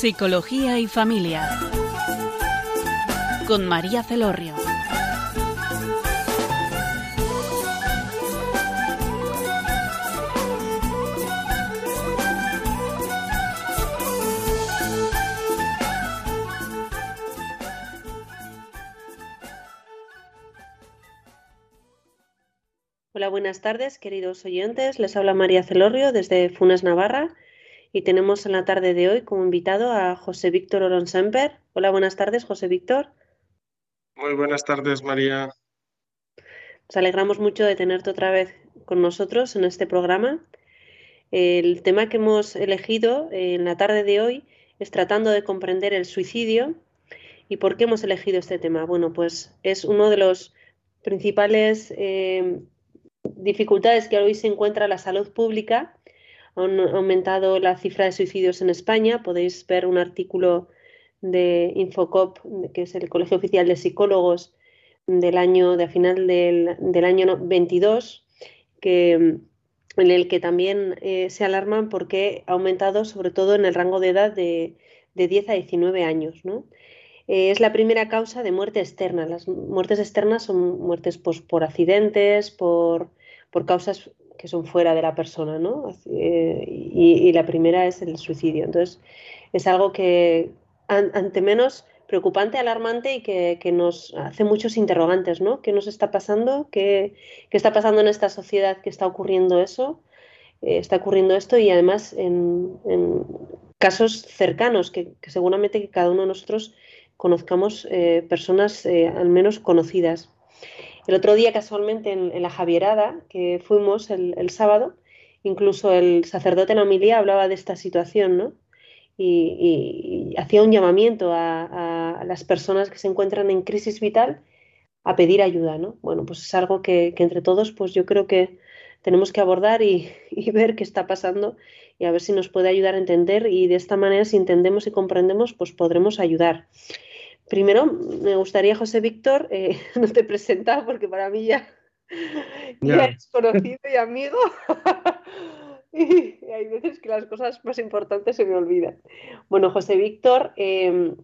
Psicología y Familia. Con María Celorrio. Hola, buenas tardes, queridos oyentes. Les habla María Celorrio desde Funes, Navarra. Y tenemos en la tarde de hoy como invitado a José Víctor Oronsemper. Hola, buenas tardes, José Víctor. Muy buenas tardes, María. Nos alegramos mucho de tenerte otra vez con nosotros en este programa. El tema que hemos elegido en la tarde de hoy es tratando de comprender el suicidio. ¿Y por qué hemos elegido este tema? Bueno, pues es uno de los principales eh, dificultades que hoy se encuentra la salud pública han aumentado la cifra de suicidios en España. Podéis ver un artículo de Infocop, que es el Colegio Oficial de Psicólogos del año, de a final del, año 22, que, en el que también eh, se alarman porque ha aumentado sobre todo en el rango de edad de, 10 a 19 años. Eh, es la primera causa de muerte externa. Las muertes externas son muertes pues, por accidentes, por, por causas que son fuera de la persona, ¿no? Eh, y, la primera es el suicidio. Entonces, es algo que, ante menos preocupante, alarmante y que, nos hace muchos interrogantes, ¿no? ¿Qué nos está pasando? ¿Qué, está pasando en esta sociedad que está ocurriendo eso? Eh, está ocurriendo esto y además en, casos cercanos, que, seguramente que cada uno de nosotros conozcamos eh, personas al menos conocidas. El otro día, casualmente, en, la Javierada, que fuimos el, sábado, incluso el sacerdote en la homilía hablaba de esta situación, ¿no? Y, hacía un llamamiento a, las personas que se encuentran en crisis vital a pedir ayuda, ¿no? Bueno, pues es algo que, entre todos, pues yo creo que tenemos que abordar y, y, ver qué está pasando y a ver si nos puede ayudar a entender y de esta manera, si entendemos y comprendemos, pues podremos ayudar. Primero, me gustaría, José Víctor, eh, no te presentaba porque para mí ya, ya. es conocido y amigo. y hay veces que las cosas más importantes se me olvidan. Bueno, José Víctor em,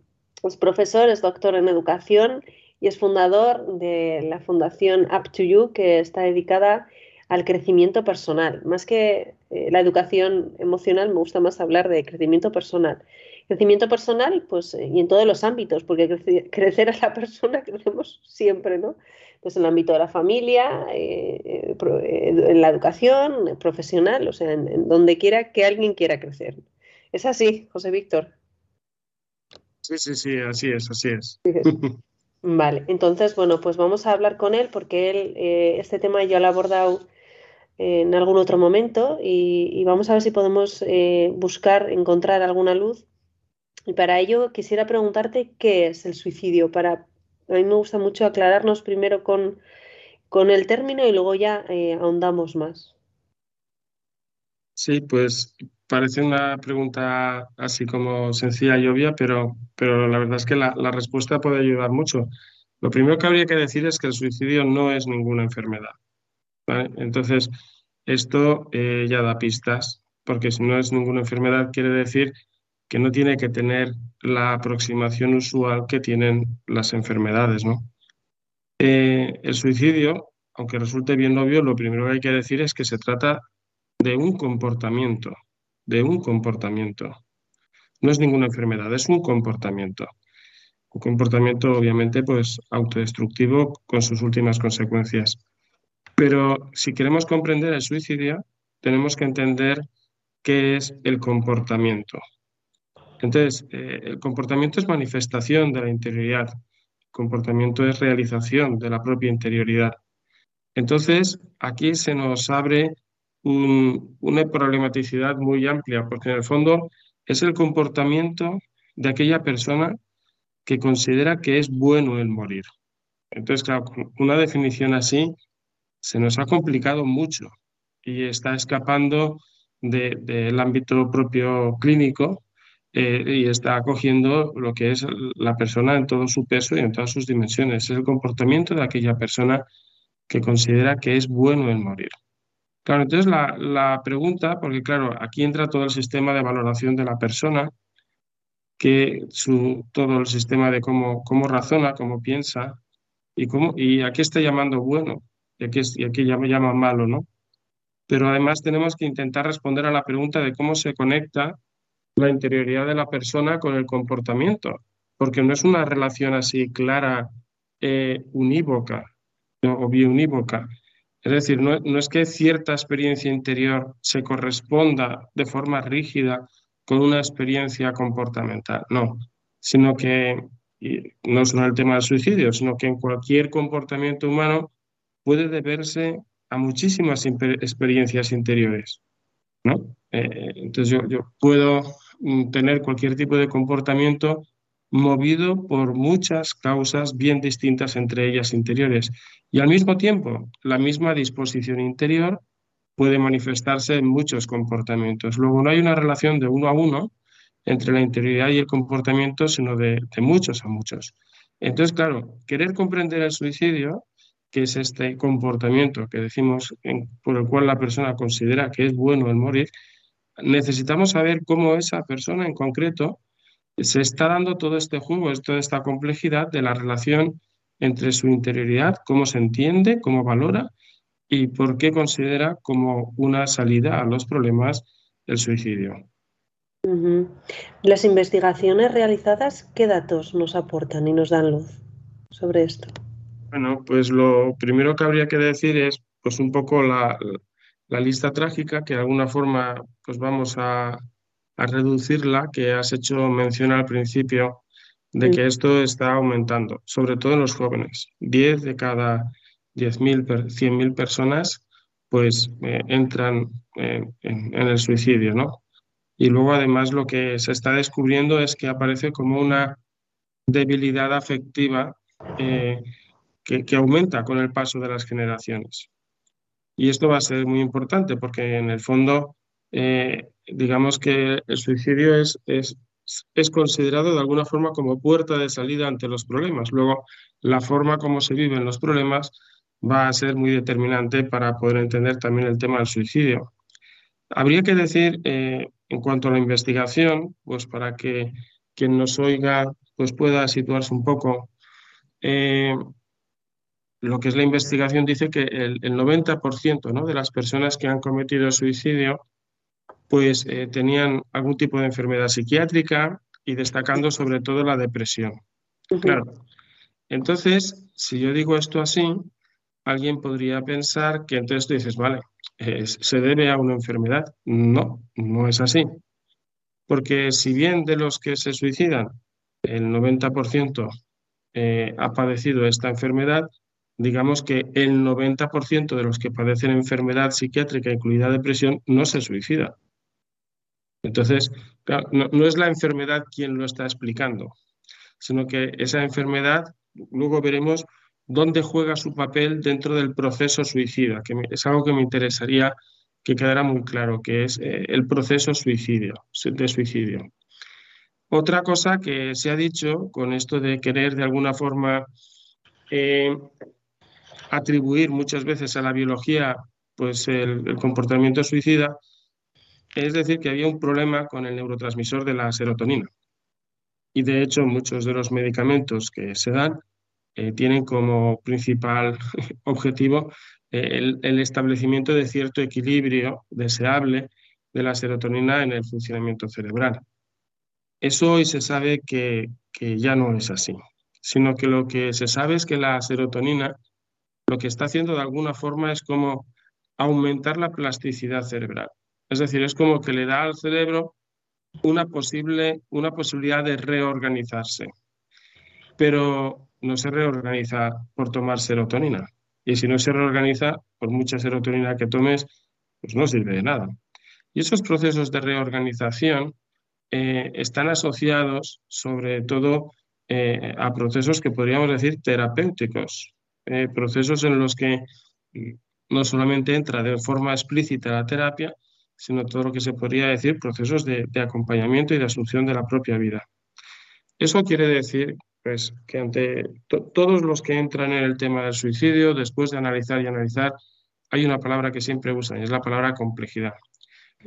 es profesor, es doctor en educación y es fundador de la fundación Up to You, que está dedicada al crecimiento personal. Más que eh, la educación emocional, me gusta más hablar de crecimiento personal. Crecimiento personal, pues, eh, y en todos los ámbitos, porque crecer a la persona crecemos siempre, ¿no? Pues en el ámbito de la familia, eh, eh, en la educación, profesional, o sea, en, donde quiera que alguien quiera crecer. ¿Es así, José Víctor? Sí, sí, sí, así es, así es. Vale, entonces, bueno, pues vamos a hablar con él porque él, este tema ya lo ha abordado en algún otro momento y, vamos a ver si podemos buscar, encontrar alguna luz y para ello quisiera preguntarte qué es el suicidio. Para, a mí me gusta mucho aclararnos primero con, con el término y luego ya eh, ahondamos más. Sí, pues parece una pregunta así como sencilla y obvia, pero, pero la verdad es que la, respuesta puede ayudar mucho. Lo primero que habría que decir es que el suicidio no es ninguna enfermedad. Entonces, esto eh, ya da pistas, porque si no es ninguna enfermedad, quiere decir que no tiene que tener la aproximación usual que tienen las enfermedades, ¿no? Eh, el suicidio, aunque resulte bien obvio, lo primero que hay que decir es que se trata de un comportamiento, de un comportamiento. No es ninguna enfermedad, es un comportamiento. Un comportamiento, obviamente, pues autodestructivo con sus últimas consecuencias. Pero si queremos comprender el suicidio, tenemos que entender qué es el comportamiento. Entonces, eh, el comportamiento es manifestación de la interioridad, el comportamiento es realización de la propia interioridad. Entonces, aquí se nos abre una problematicidad muy amplia, porque en el fondo es el comportamiento de aquella persona que considera que es bueno el morir. Entonces, claro, una definición así se nos ha complicado mucho y está escapando del ámbito propio clínico eh, y está acogiendo lo que es la persona en todo su peso y en todas sus dimensiones. Es el comportamiento de aquella persona que considera que es bueno el morir. Claro, entonces la, la pregunta, porque claro, aquí entra todo el sistema de valoración de la persona, que su, todo el sistema de cómo, cómo razona, cómo piensa y, cómo, y a qué está llamando bueno y a qué, y a qué llama, llama malo, ¿no? Pero además tenemos que intentar responder a la pregunta de cómo se conecta la interioridad de la persona con el comportamiento, porque no es una relación así clara, eh, unívoca o biunívoca. Es decir, no, no, es que cierta experiencia interior se corresponda de forma rígida con una experiencia comportamental, no, sino que, no solo el tema del suicidio, sino que en cualquier comportamiento humano puede deberse a muchísimas experiencias interiores, ¿no? Eh, entonces yo, yo puedo tener cualquier tipo de comportamiento movido por muchas causas bien distintas entre ellas interiores. Y al mismo tiempo, la misma disposición interior puede manifestarse en muchos comportamientos. Luego, no hay una relación de uno a uno entre la interioridad y el comportamiento, sino de, muchos a muchos. Entonces, claro, querer comprender el suicidio, que es este comportamiento que decimos por el cual la persona considera que es bueno el morir, necesitamos saber cómo esa persona en concreto se está dando todo este juego, toda esta complejidad de la relación entre su interioridad, cómo se entiende, cómo valora y por qué considera como una salida a los problemas el suicidio. Las investigaciones realizadas, ¿qué datos nos aportan y nos dan luz sobre esto? Bueno, pues lo primero que habría que decir es pues un poco la, la lista trágica, que de alguna forma pues vamos a, a reducirla, que has hecho mención al principio de que esto está aumentando, sobre todo en los jóvenes. 10 de cada 10.000, 100.000 personas pues eh, entran eh, en, el suicidio, ¿no? Y luego además lo que se está descubriendo es que aparece como una debilidad afectiva eh, que, que, aumenta con el paso de las generaciones. Y esto va a ser muy importante porque en el fondo, digamos que el suicidio es, es, es considerado de alguna forma como puerta de salida ante los problemas. Luego, la forma como se viven los problemas va a ser muy determinante para poder entender también el tema del suicidio. Habría que decir, eh, en cuanto a la investigación, pues para que quien nos oiga pues pueda situarse un poco, eh, lo que es la investigación dice que el, 90% ¿no? de las personas que han cometido suicidio pues eh, tenían algún tipo de enfermedad psiquiátrica y destacando sobre todo la depresión. Claro. Entonces, si yo digo esto así, alguien podría pensar que entonces tú dices, vale, se debe a una enfermedad. No, no es así. Porque si bien de los que se suicidan, el 90% eh, ha padecido esta enfermedad, digamos que el 90% de los que padecen enfermedad psiquiátrica, incluida depresión, no se suicida. Entonces, no, es la enfermedad quien lo está explicando, sino que esa enfermedad, luego veremos dónde juega su papel dentro del proceso suicida, que es algo que me interesaría que quedara muy claro, que es eh, el proceso suicidio, de suicidio. Otra cosa que se ha dicho con esto de querer de alguna forma eh, atribuir muchas veces a la biología pues el, comportamiento suicida, es decir, que había un problema con el neurotransmisor de la serotonina. Y de hecho muchos de los medicamentos que se dan eh, tienen como principal objetivo eh, el, establecimiento de cierto equilibrio deseable de la serotonina en el funcionamiento cerebral. Eso hoy se sabe que ya no es así, sino que lo que se sabe es que la serotonina lo que está haciendo de alguna forma es como aumentar la plasticidad cerebral. Es decir, es como que le da al cerebro una, posible, una posibilidad de reorganizarse. Pero no se reorganiza por tomar serotonina. Y si no se reorganiza, por mucha serotonina que tomes, pues no sirve de nada. Y esos procesos de reorganización eh, están asociados sobre todo eh, a procesos que podríamos decir terapéuticos, eh, procesos en los que no solamente entra de forma explícita la terapia, sino todo lo que se podría decir procesos de, de acompañamiento y de asunción de la propia vida. Eso quiere decir pues que ante todos los que entran en el tema del suicidio, después de analizar y analizar, hay una palabra que siempre usan y es la palabra complejidad.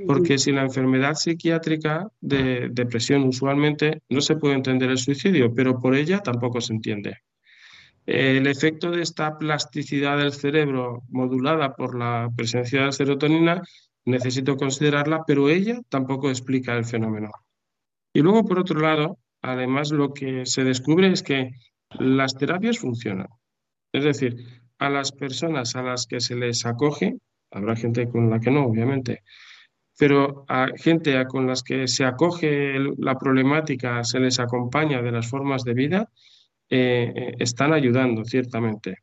Porque si la enfermedad psiquiátrica de depresión usualmente no se puede entender el suicidio, pero por ella tampoco se entiende. El efecto de esta plasticidad del cerebro modulada por la presencia de la serotonina necesito considerarla, pero ella tampoco explica el fenómeno. Y luego, por otro lado, además lo que se descubre es que las terapias funcionan. Es decir, a las personas a las que se les acoge, habrá gente con la que no, obviamente, pero a gente con las que se acoge la problemática, se les acompaña de las formas de vida, eh, eh, están ayudando, ciertamente.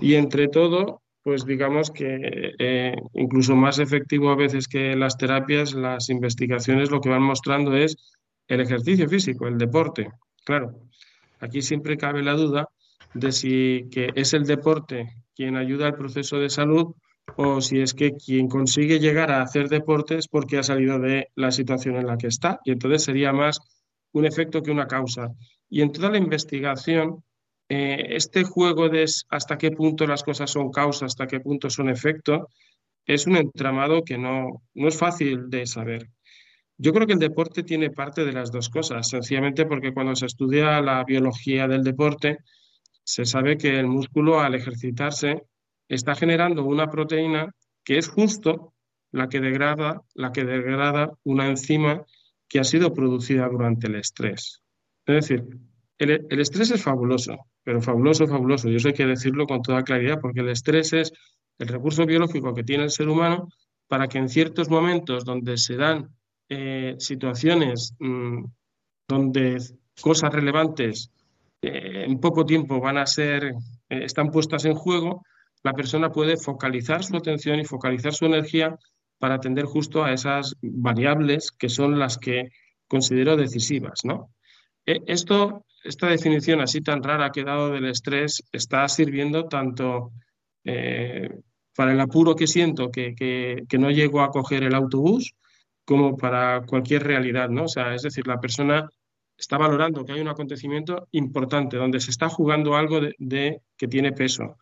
Y entre todo, pues digamos que eh, incluso más efectivo a veces que las terapias, las investigaciones lo que van mostrando es el ejercicio físico, el deporte. Claro, aquí siempre cabe la duda de si que es el deporte quien ayuda al proceso de salud o si es que quien consigue llegar a hacer deporte es porque ha salido de la situación en la que está. Y entonces sería más un efecto que una causa. Y en toda la investigación, eh, este juego de hasta qué punto las cosas son causa, hasta qué punto son efecto, es un entramado que no, no es fácil de saber. Yo creo que el deporte tiene parte de las dos cosas, sencillamente porque cuando se estudia la biología del deporte, se sabe que el músculo al ejercitarse está generando una proteína que es justo la que degrada, la que degrada una enzima que ha sido producida durante el estrés. Es decir, el, estrés es fabuloso, pero fabuloso, fabuloso. Y eso hay que decirlo con toda claridad, porque el estrés es el recurso biológico que tiene el ser humano para que en ciertos momentos donde se dan eh, situaciones mm, donde cosas relevantes eh, en poco tiempo van a ser, eh, están puestas en juego, la persona puede focalizar su atención y focalizar su energía para atender justo a esas variables que son las que considero decisivas, ¿no? Esto, esta definición así tan rara que he dado del estrés está sirviendo tanto para el apuro que siento que, que, no llego a coger el autobús, como para cualquier realidad, ¿no? O sea, es decir, la persona está valorando que hay un acontecimiento importante, donde se está jugando algo de, que tiene peso.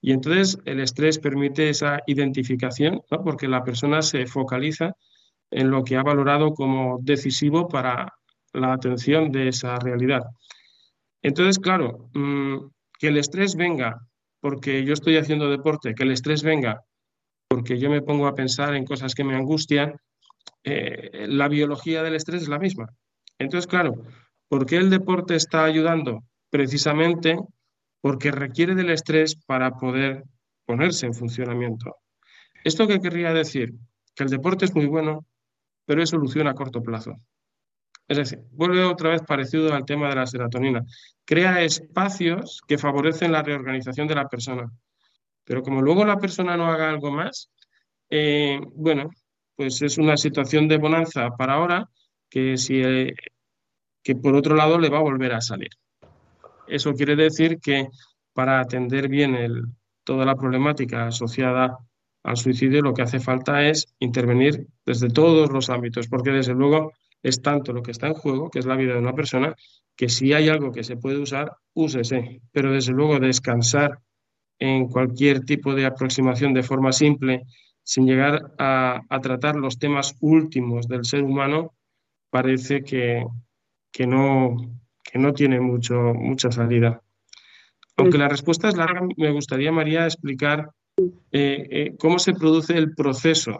Y entonces el estrés permite esa identificación, ¿no? porque la persona se focaliza en lo que ha valorado como decisivo para la atención de esa realidad. Entonces, claro, mm, que el estrés venga porque yo estoy haciendo deporte, que el estrés venga porque yo me pongo a pensar en cosas que me angustian, eh, la biología del estrés es la misma. Entonces, claro, ¿por qué el deporte está ayudando? Precisamente porque requiere del estrés para poder ponerse en funcionamiento. ¿Esto qué querría decir? Que el deporte es muy bueno, pero es solución a corto plazo. Es decir, vuelve otra vez parecido al tema de la serotonina. Crea espacios que favorecen la reorganización de la persona. Pero como luego la persona no haga algo más, eh, bueno, pues es una situación de bonanza para ahora que, si, eh, que por otro lado le va a volver a salir. Eso quiere decir que para atender bien el, toda la problemática asociada al suicidio lo que hace falta es intervenir desde todos los ámbitos, porque desde luego es tanto lo que está en juego, que es la vida de una persona, que si hay algo que se puede usar, úsese, pero desde luego descansar en cualquier tipo de aproximación de forma simple sin llegar a, tratar los temas últimos del ser humano, parece que, no, no tiene mucho, mucha salida. Aunque la respuesta es larga, me gustaría, María, explicar eh, eh, cómo se produce el proceso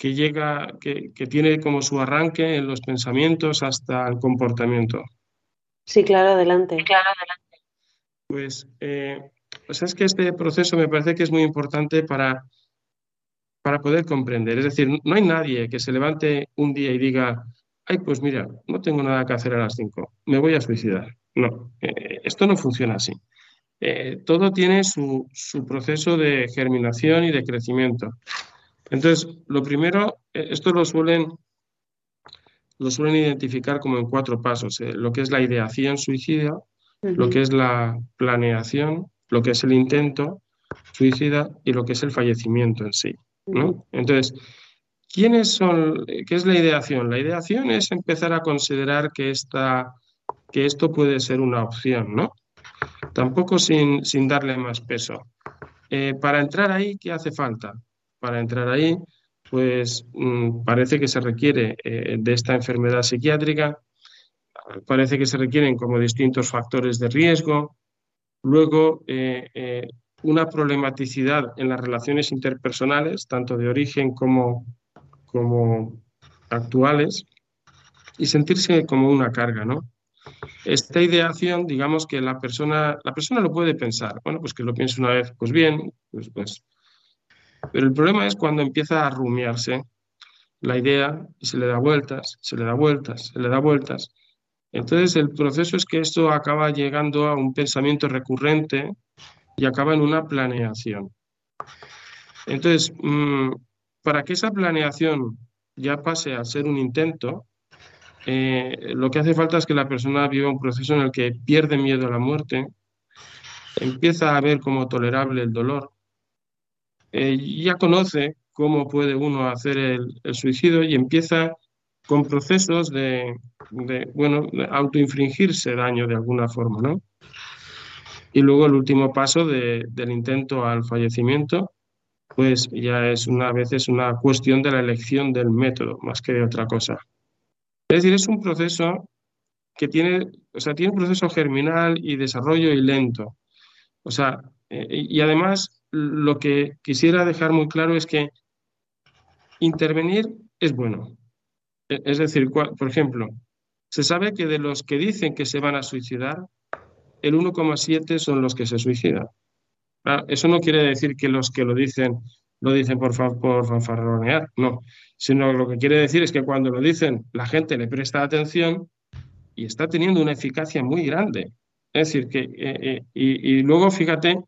que llega, que, tiene como su arranque en los pensamientos hasta el comportamiento. Sí, claro, adelante. claro, adelante. Pues, eh, pues es que este proceso me parece que es muy importante para para poder comprender. Es decir, no hay nadie que se levante un día y diga, ay, pues mira, no tengo nada que hacer a las 5, me voy a suicidar. No, eh, esto no funciona así. Eh, todo tiene su, proceso de germinación y de crecimiento. Entonces, lo primero, eh, esto lo suelen, lo suelen identificar como en cuatro pasos. lo que es la ideación suicida, lo que es la planeación, lo que es el intento suicida y lo que es el fallecimiento en sí. Entonces, ¿quiénes son, qué es la ideación? La ideación es empezar a considerar que, esta, que esto puede ser una opción, ¿no? Tampoco sin, sin darle más peso. Eh, para entrar ahí, ¿qué hace falta? Para entrar ahí, pues mm, parece que se requiere eh, de esta enfermedad psiquiátrica, parece que se requieren como distintos factores de riesgo, luego eh, eh, una problematicidad en las relaciones interpersonales, tanto de origen como, como actuales, y sentirse como una carga, ¿no? Esta ideación, digamos que la persona, la persona lo puede pensar, bueno, pues que lo piense una vez, pues bien, pues, pues. Pero el problema es cuando empieza a rumiarse la idea y se le da vueltas, se le da vueltas, se le da vueltas. Entonces el proceso es que esto acaba llegando a un pensamiento recurrente y acaba en una planeación. Entonces, mm, para que esa planeación ya pase a ser un intento, eh, lo que hace falta es que la persona viva un proceso en el que pierde miedo a la muerte, empieza a ver como tolerable el dolor, eh, ya conoce cómo puede uno hacer el, suicidio y empieza con procesos de, bueno, de autoinfringirse daño de alguna forma, ¿no? Y luego el último paso del intento al fallecimiento, pues ya es una veces una cuestión de la elección del método, más que de otra cosa. Es decir, es un proceso que tiene, o sea, tiene un proceso germinal y desarrollo y lento. O sea, eh, y además lo que quisiera dejar muy claro es que intervenir es bueno. E, es decir, por ejemplo, se sabe que de los que dicen que se van a suicidar, el 1,7 son los que se suicidan. Ah, eso no quiere decir que los que lo dicen lo dicen por, por fanfarronear, no, sino lo que quiere decir es que cuando lo dicen la gente le presta atención y está teniendo una eficacia muy grande. Es decir, que, eh, eh, y, luego fíjate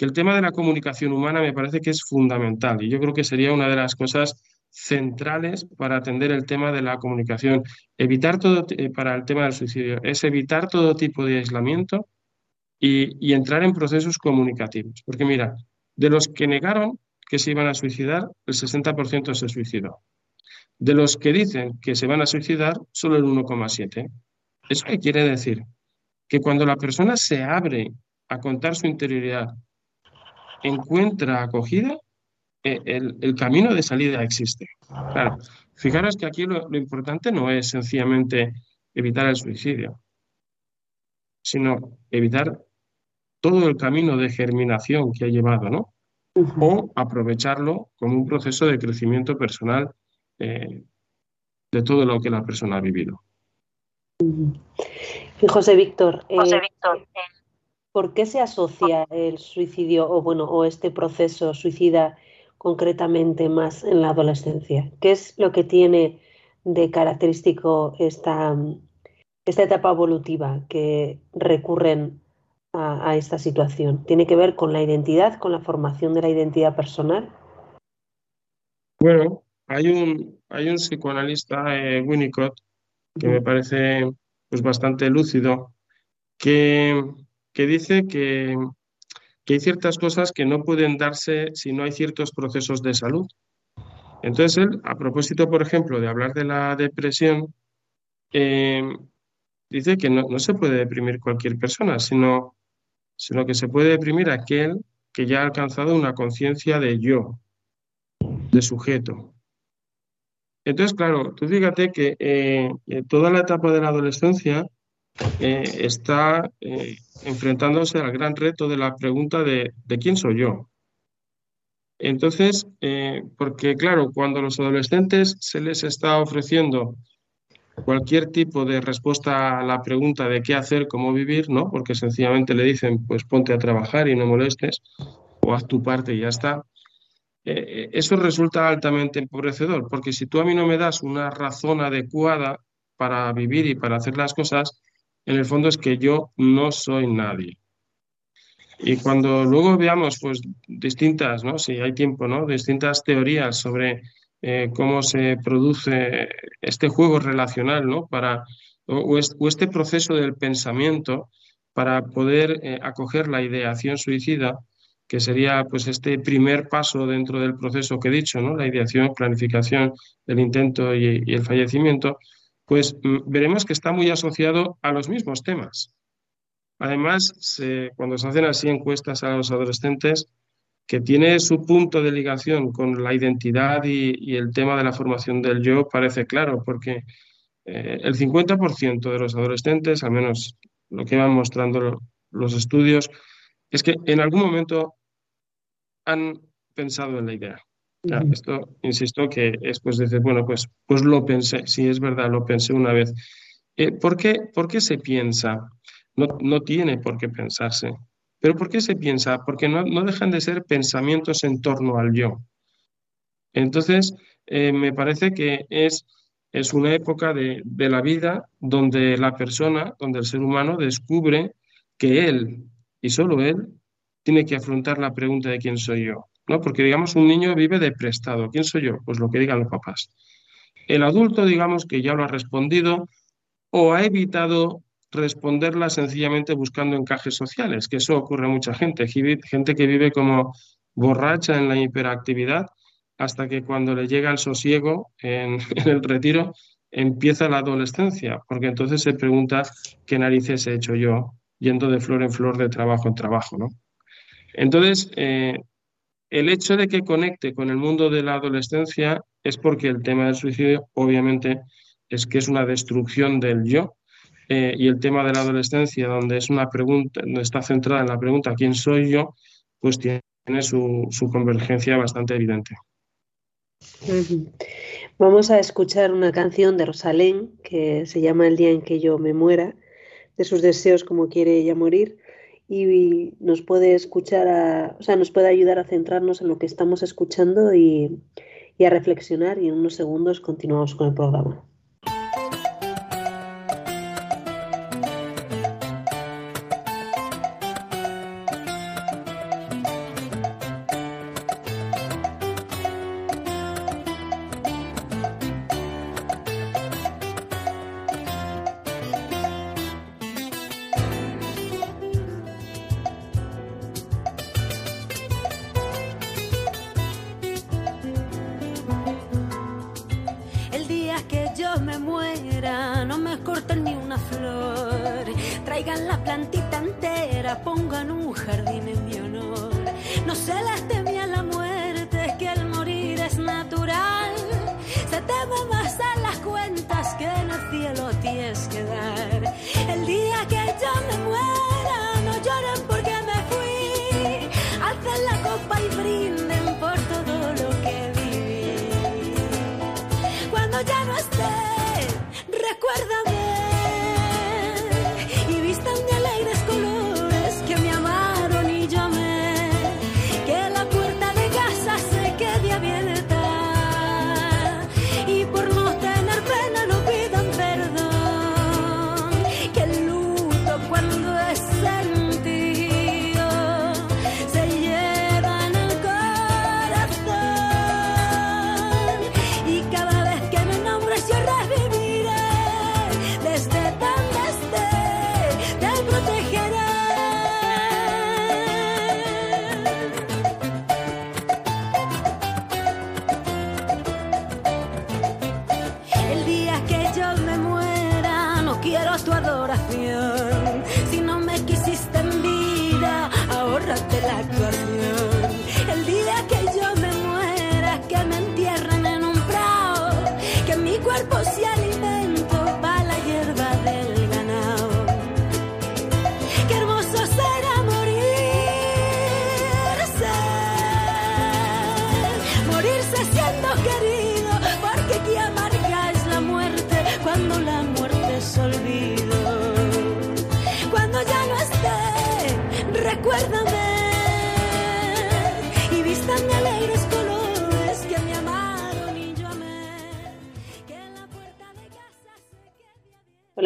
que el tema de la comunicación humana me parece que es fundamental y yo creo que sería una de las cosas centrales para atender el tema de la comunicación. Evitar todo, eh, para el tema del suicidio, es evitar todo tipo de aislamiento y, y entrar en procesos comunicativos. Porque mira, de los que negaron que se iban a suicidar, el 60% se suicidó. De los que dicen que se van a suicidar, solo el 1,7%. ¿Eso qué quiere decir? Que cuando la persona se abre a contar su interioridad, encuentra acogida, eh, el, camino de salida existe. Claro, fijaros que aquí lo, lo importante no es sencillamente evitar el suicidio, sino evitar todo el camino de germinación que ha llevado, ¿no? o aprovecharlo como un proceso de crecimiento personal eh, de todo lo que la persona ha vivido. Y José Víctor, eh, ¿por qué se asocia el suicidio o bueno o este proceso suicida concretamente más en la adolescencia? ¿Qué es lo que tiene de característico esta, esta etapa evolutiva que recurren a, esta situación? ¿Tiene que ver con la identidad, con la formación de la identidad personal? Bueno, hay un, hay un psicoanalista, eh, Winnicott, que me parece pues, bastante lúcido, que, que dice que, que, hay ciertas cosas que no pueden darse si no hay ciertos procesos de salud. Entonces él, a propósito, por ejemplo, de hablar de la depresión, eh, dice que no, no, se puede deprimir cualquier persona, sino sino que se puede deprimir aquel que ya ha alcanzado una conciencia de yo, de sujeto. Entonces, claro, tú fíjate que eh, toda la etapa de la adolescencia eh, está eh, enfrentándose al gran reto de la pregunta de, de quién soy yo. Entonces, porque claro, cuando a los adolescentes se les está ofreciendo cualquier tipo de respuesta a la pregunta de qué hacer, cómo vivir, ¿no? Porque sencillamente le dicen, pues ponte a trabajar y no molestes, o haz tu parte y ya está. Eh, eh, eso resulta altamente empobrecedor, porque si tú a mí no me das una razón adecuada para vivir y para hacer las cosas, en el fondo es que yo no soy nadie. Y cuando luego veamos, pues, distintas, ¿no? Si hay tiempo, ¿no? Distintas teorías sobre eh, cómo se produce este juego relacional, ¿no? Para, o, este proceso del pensamiento para poder eh, acoger la ideación suicida, que sería pues este primer paso dentro del proceso que he dicho, ¿no? La ideación, planificación del intento y, el fallecimiento, pues mm, veremos que está muy asociado a los mismos temas. Además, cuando se hacen así encuestas a los adolescentes, que tiene su punto de ligación con la identidad y, el tema de la formación del yo parece claro, porque eh, el 50% de los adolescentes, al menos lo que van mostrando los estudios, es que en algún momento han pensado en la idea. Esto, insisto, que es pues decir, bueno, pues, pues lo pensé, sí, es verdad, lo pensé una vez. Eh, ¿por, qué, ¿Por qué se piensa? No, no tiene por qué pensarse. ¿Pero por qué se piensa? Porque no, dejan de ser pensamientos en torno al yo. Entonces, eh, me parece que es, es una época de, la vida donde la persona, donde el ser humano descubre que él y solo él tiene que afrontar la pregunta de quién soy yo. ¿No? Porque, digamos, un niño vive de prestado. ¿Quién soy yo? Pues lo que digan los papás. El adulto, digamos, que ya lo ha respondido o ha evitado responderla sencillamente buscando encajes sociales, que eso ocurre a mucha gente, gente que vive como borracha en la hiperactividad hasta que cuando le llega el sosiego en, el retiro empieza la adolescencia, porque entonces se pregunta qué narices he hecho yo yendo de flor en flor, de trabajo en trabajo, ¿no? Entonces, eh, el hecho de que conecte con el mundo de la adolescencia es porque el tema del suicidio, obviamente, es que es una destrucción del yo, eh, y el tema de la adolescencia, donde es una pregunta, donde está centrada en la pregunta ¿quién soy yo? Pues tiene su, convergencia bastante evidente. Vamos a escuchar una canción de Rosalén que se llama El día en que yo me muera, de sus deseos como quiere ella morir y nos puede escuchar, a, o sea, nos puede ayudar a centrarnos en lo que estamos escuchando y, y a reflexionar y en unos segundos continuamos con el programa.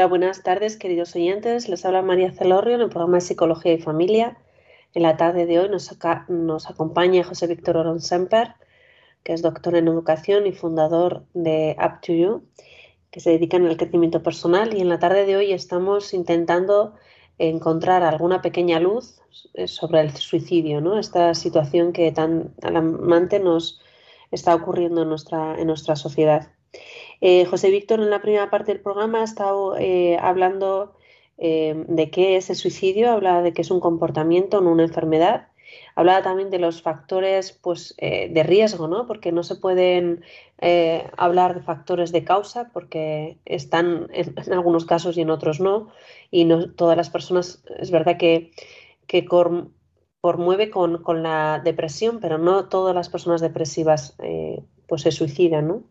Buenas tardes, queridos oyentes. Les habla María Celorrio en el programa de Psicología y Familia. En la tarde de hoy nos, acompaña José Víctor Oron Semper, que es doctor en educación y fundador de Up to You, que se dedica al crecimiento personal. Y en la tarde de hoy estamos intentando encontrar alguna pequeña luz eh, sobre el suicidio, ¿no? esta situación que tan alarmante nos está ocurriendo en nuestra, en nuestra sociedad. Eh, José Víctor en la primera parte del programa ha estado eh, hablando eh, de qué es el suicidio, habla de que es un comportamiento, no una enfermedad. Hablaba también de los factores pues, de riesgo, ¿no? Porque no se pueden hablar de factores de causa porque están en, algunos casos y en otros no. Y no todas las personas, es verdad que, que conmueve con, con, la depresión, pero no todas las personas depresivas pues se suicidan, ¿no?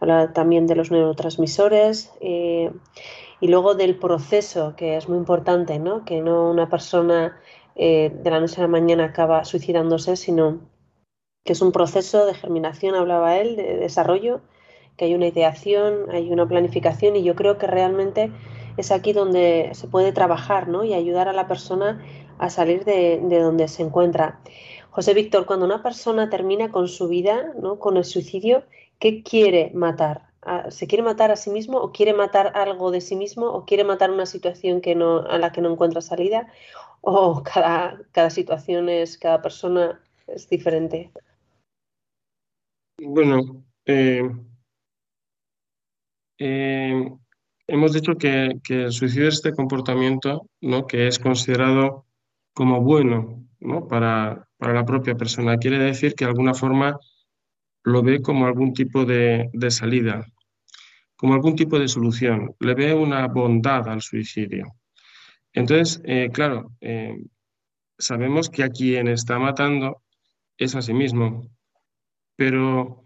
Habla también de los neurotransmisores y luego del proceso, que es muy importante, ¿no? Que no una persona eh, de la noche a la mañana acaba suicidándose, sino que es un proceso de germinación, hablaba él, de desarrollo, que hay una ideación, hay una planificación y yo creo que realmente es aquí donde se puede trabajar ¿no? y ayudar a la persona a salir de, donde se encuentra. José Víctor, cuando una persona termina con su vida, ¿no? con el suicidio, ¿qué quiere matar? ¿Se quiere matar a sí mismo o quiere matar algo de sí mismo o quiere matar una situación que no, a la que no encuentra salida o cada, cada situación es, cada persona es diferente? Bueno, eh, eh, hemos dicho que, el suicidio es este comportamiento ¿no? que es considerado como bueno ¿no? para, para, la propia persona. Quiere decir que de alguna forma lo ve como algún tipo de, salida, como algún tipo de solución, le ve una bondad al suicidio. Entonces, eh, claro, eh, sabemos que a quien está matando es a sí mismo, pero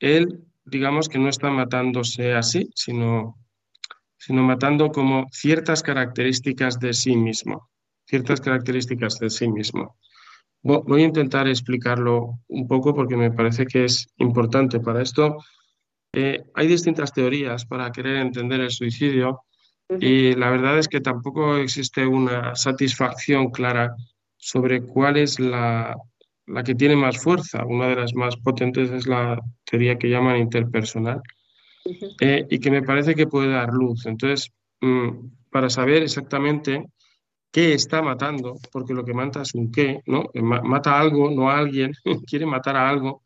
él, digamos que no está matándose así, sino, sino matando como ciertas características de sí mismo, ciertas características de sí mismo. Voy a intentar explicarlo un poco porque me parece que es importante para esto. Eh, hay distintas teorías para querer entender el suicidio y la verdad es que tampoco existe una satisfacción clara sobre cuál es la, la que tiene más fuerza. Una de las más potentes es la teoría que llaman interpersonal eh, y que me parece que puede dar luz. Entonces, mm, para saber exactamente qué está matando, porque lo que mata es un qué, ¿no? Eh, mata a algo, no a alguien, quiere matar a algo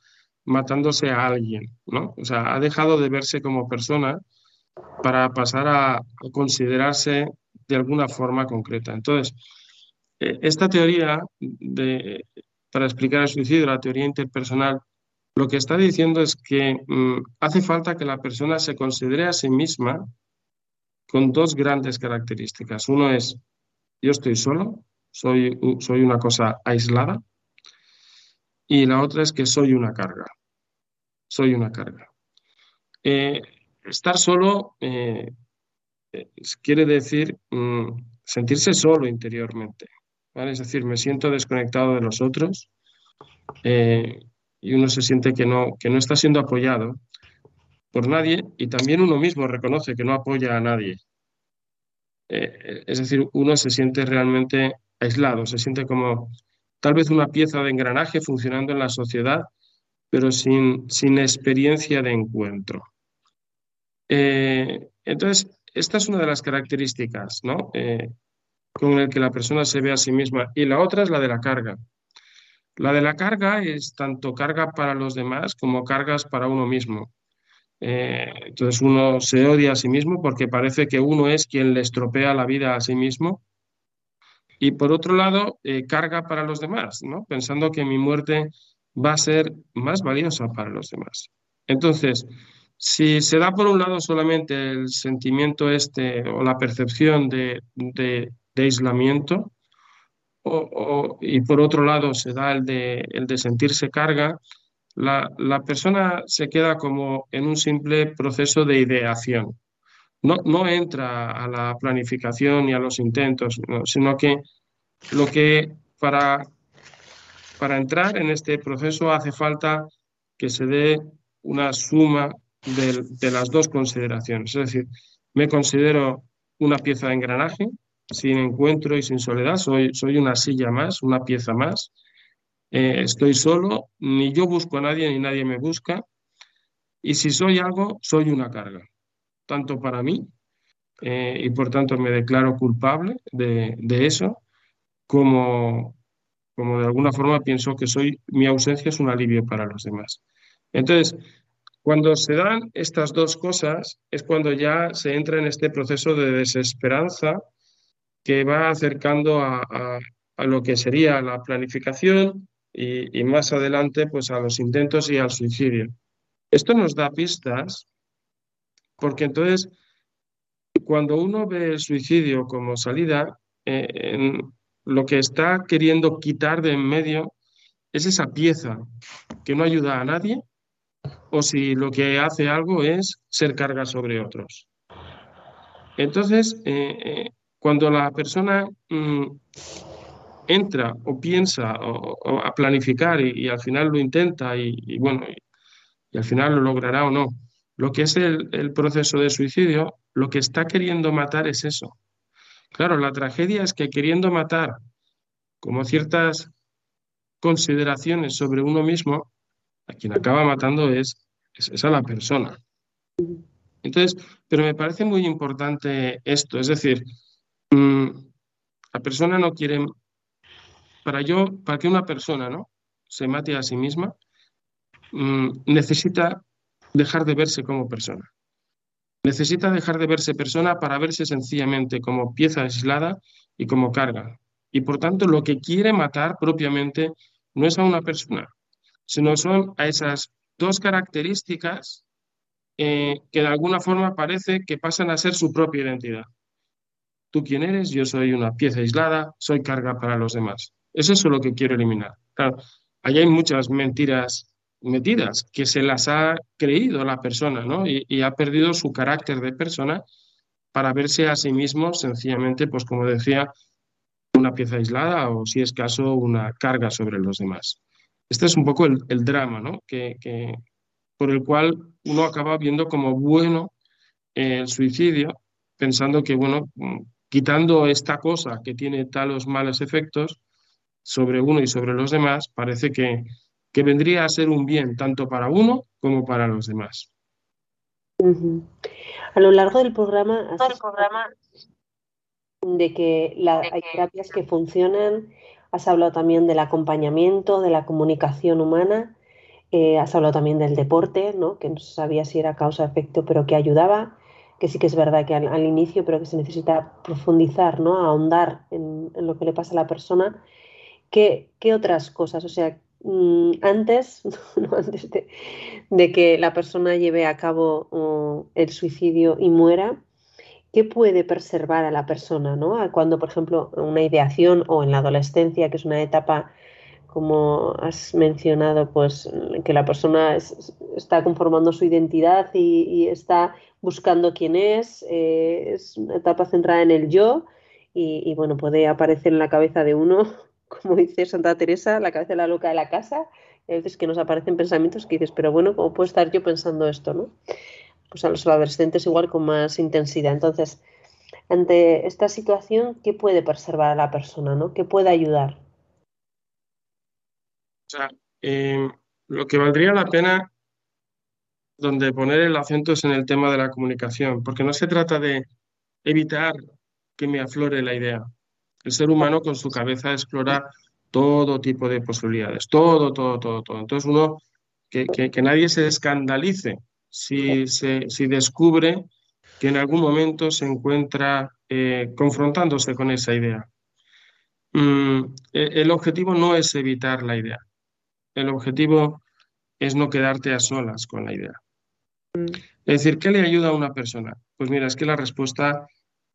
matándose a alguien, ¿no? O sea, ha dejado de verse como persona para pasar a, considerarse de alguna forma concreta. Entonces, eh, esta teoría de, para explicar el suicidio, la teoría interpersonal, lo que está diciendo es que mm, hace falta que la persona se considere a sí misma con dos grandes características. Uno es, yo estoy solo, soy, una cosa aislada, y la otra es que soy una carga. Soy una carga. Eh, estar solo eh, quiere decir mm, sentirse solo interiormente. Es decir, me siento desconectado de los otros eh, y uno se siente que no está siendo apoyado por nadie y también uno mismo reconoce que no apoya a nadie. Eh, es decir, uno se siente realmente aislado, se siente como tal vez una pieza de engranaje funcionando en la sociedad, pero sin, sin experiencia de encuentro. Eh, entonces, esta es una de las características, ¿no? Eh, con el que la persona se ve a sí misma. Y la otra es la de la carga. La de la carga es tanto carga para los demás como cargas para uno mismo. Eh, entonces uno se odia a sí mismo porque parece que uno es quien le estropea la vida a sí mismo. Y por otro lado, carga para los demás, ¿no? Pensando que mi muerte va a ser más valiosa para los demás. Entonces, si se da por un lado solamente el sentimiento este o la percepción de, aislamiento, y por otro lado se da el de sentirse carga, la, persona se queda como en un simple proceso de ideación. No, no entra a la planificación ni a los intentos, sino que lo que para, para entrar en este proceso hace falta que se dé una suma de, las dos consideraciones. Es decir, me considero una pieza de engranaje, sin encuentro y sin soledad, soy, soy una silla más, una pieza más. Eh, estoy solo, ni yo busco a nadie, ni nadie me busca. Y si soy algo, soy una carga, tanto para mí, eh, y por tanto me declaro culpable de, de, eso, como, como de alguna forma pienso que soy, mi ausencia es un alivio para los demás. Entonces, cuando se dan estas dos cosas es cuando ya se entra en este proceso de desesperanza que va acercando a, a lo que sería la planificación y, más adelante pues a los intentos y al suicidio. Esto nos da pistas porque entonces cuando uno ve el suicidio como salida, eh, lo que está queriendo quitar de en medio es esa pieza que no ayuda a nadie o si lo que hace algo es ser carga sobre otros. Entonces, eh, eh, cuando la persona mm, entra o piensa o, a planificar y, al final lo intenta y, bueno, y, al final lo logrará o no, lo que es el, proceso de suicidio, lo que está queriendo matar es eso. Claro, la tragedia es que queriendo matar como ciertas consideraciones sobre uno mismo, a quien acaba matando es, es, a la persona. Entonces, pero me parece muy importante esto, es decir, mm, la persona no quiere, para yo, para que una persona ¿no? se mate a sí misma, mm, necesita dejar de verse como persona. Necesita dejar de verse persona para verse sencillamente como pieza aislada y como carga. Y por tanto, lo que quiere matar propiamente no es a una persona, sino son a esas dos características eh, que de alguna forma parece que pasan a ser su propia identidad. Tú quién eres, yo soy una pieza aislada, soy carga para los demás. Es eso lo que quiero eliminar. Claro, ahí hay muchas mentiras metidas, que se las ha creído la persona, ¿no? Y, ha perdido su carácter de persona para verse a sí mismo sencillamente, pues como decía, una pieza aislada o si es caso una carga sobre los demás. Este es un poco el, drama, ¿no? Que, por el cual uno acaba viendo como bueno el suicidio, pensando que, bueno, quitando esta cosa que tiene talos malos efectos sobre uno y sobre los demás, parece que, que vendría a ser un bien tanto para uno como para los demás. A lo largo del programa, de que hay terapias que funcionan, has hablado también del acompañamiento, de la comunicación humana, eh, has hablado también del deporte, ¿no? que no sabía si era causa-efecto, pero que ayudaba, que sí que es verdad que al, inicio, pero que se necesita profundizar, ¿no? ahondar en, lo que le pasa a la persona. ¿Qué, qué otras cosas? O sea, Mm, antes, antes de, que la persona lleve a cabo el suicidio y muera, ¿qué puede preservar a la persona? ¿no? Cuando, por ejemplo, una ideación o en la adolescencia, que es una etapa, como has mencionado, pues que la persona está conformando su identidad y, está buscando quién es, eh, es una etapa centrada en el yo y, y, bueno, puede aparecer en la cabeza de uno como dice Santa Teresa, la cabeza de la loca de la casa, y a veces que nos aparecen pensamientos que dices, pero bueno, ¿cómo puedo estar yo pensando esto, no? Pues a los adolescentes igual con más intensidad. Entonces, ante esta situación, ¿qué puede preservar a la persona, no? ¿Qué puede ayudar? O sea, em, lo que valdría la pena donde poner el acento es en el tema de la comunicación, porque no se trata de evitar que me aflore la idea, el ser humano con su cabeza explora todo tipo de posibilidades, todo, todo, todo, todo. Entonces uno, que, nadie se escandalice si, si descubre que en algún momento se encuentra eh, confrontándose con esa idea. Mm, e, el objetivo no es evitar la idea, el objetivo es no quedarte a solas con la idea. Mm. Es decir, ¿qué le ayuda a una persona? Pues mira, es que la respuesta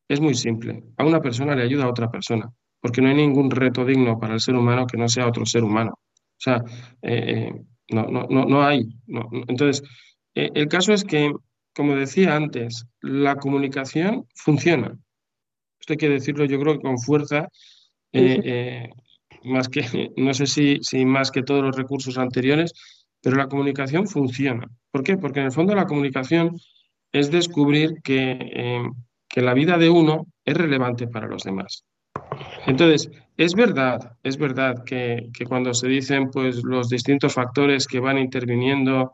es muy simple. A una persona le ayuda a otra persona, porque no hay ningún reto digno para el ser humano que no sea otro ser humano. O sea, eh, eh, no, no, no, hay. Entonces, eh, el caso es que, como decía antes, la comunicación funciona. Esto hay que decirlo, yo creo que con fuerza, más que, no sé si, si más que todos los recursos anteriores, pero la comunicación funciona. ¿Por qué? Porque en el fondo la comunicación es descubrir que que la vida de uno es relevante para los demás. Entonces, es verdad, es verdad que, cuando se dicen pues, los distintos factores que van interviniendo,